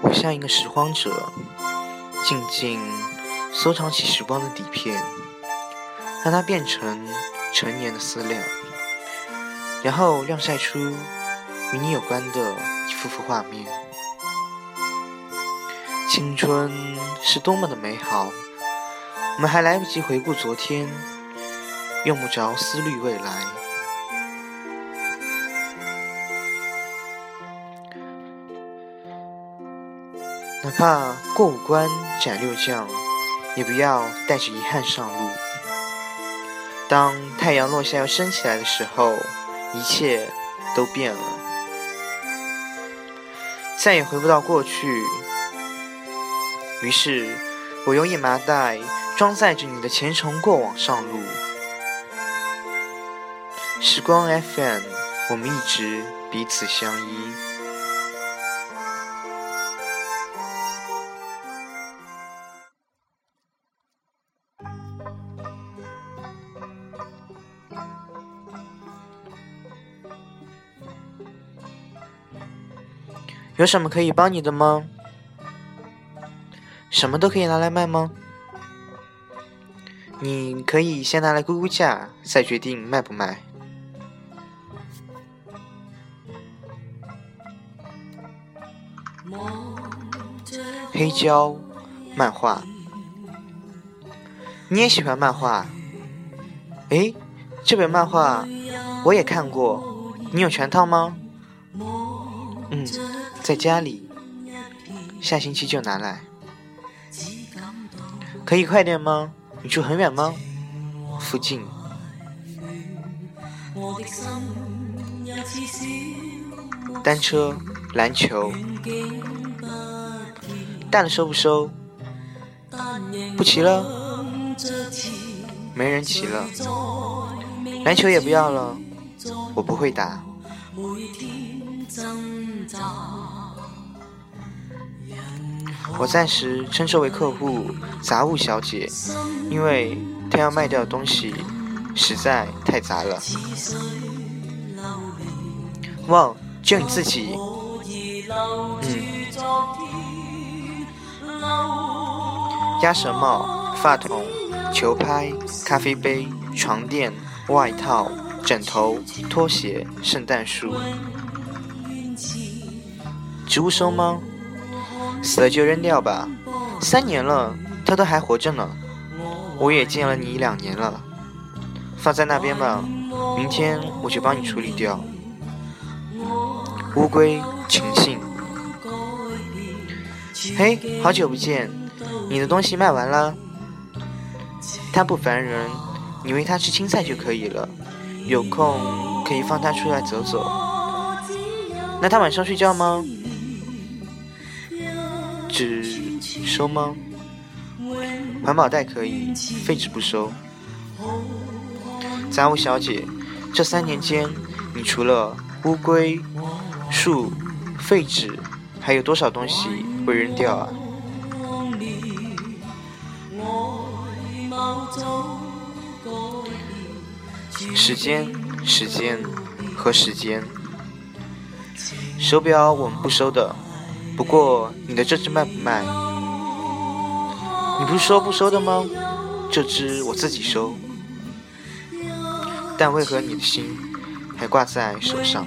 我像一个拾荒者，静静收藏起时光的底片，让它变成陈年的思量，然后晾晒出与你有关的一幅幅画面。青春是多么的美好，我们还来不及回顾昨天，用不着思虑未来。哪怕过五关斩六将，也不要带着遗憾上路。当太阳落下要升起来的时候，一切都变了，再也回不到过去。于是，我用一麻袋装载着你的前程过往上路。时光 FM，我们一直彼此相依。有什么可以帮你的吗？什么都可以拿来卖吗？你可以先拿来估估价，再决定卖不卖。黑胶漫画，你也喜欢漫画？诶，这本漫画我也看过，你有全套吗？嗯。在家里，下星期就拿来。可以快点吗？你住很远吗？附近。单车、篮球，大的收不收？不骑了，没人骑了。篮球也不要了，我不会打。我暂时称这位客户“杂物小姐”，因为她要卖掉的东西实在太杂了。哇，就你自己？嗯。鸭舌帽、发筒、球拍、咖啡杯、床垫、外套、枕头、拖鞋、圣诞树。植物收吗？死了就扔掉吧，三年了，它都还活着呢。我也见了你两年了，放在那边吧，明天我就帮你处理掉。乌龟，情信。嘿，好久不见，你的东西卖完了？它不烦人，你喂它吃青菜就可以了。有空可以放它出来走走。那它晚上睡觉吗？纸收吗？环保袋可以，废纸不收。杂物小姐，这三年间，你除了乌龟、树、废纸，还有多少东西会扔掉啊？时间，时间和时间。手表我们不收的。不过，你的这只卖不卖？你不是说不收的吗？这只我自己收。但为何你的心还挂在手上？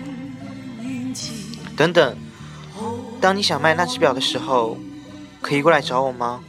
等等，当你想卖那只表的时候，可以过来找我吗？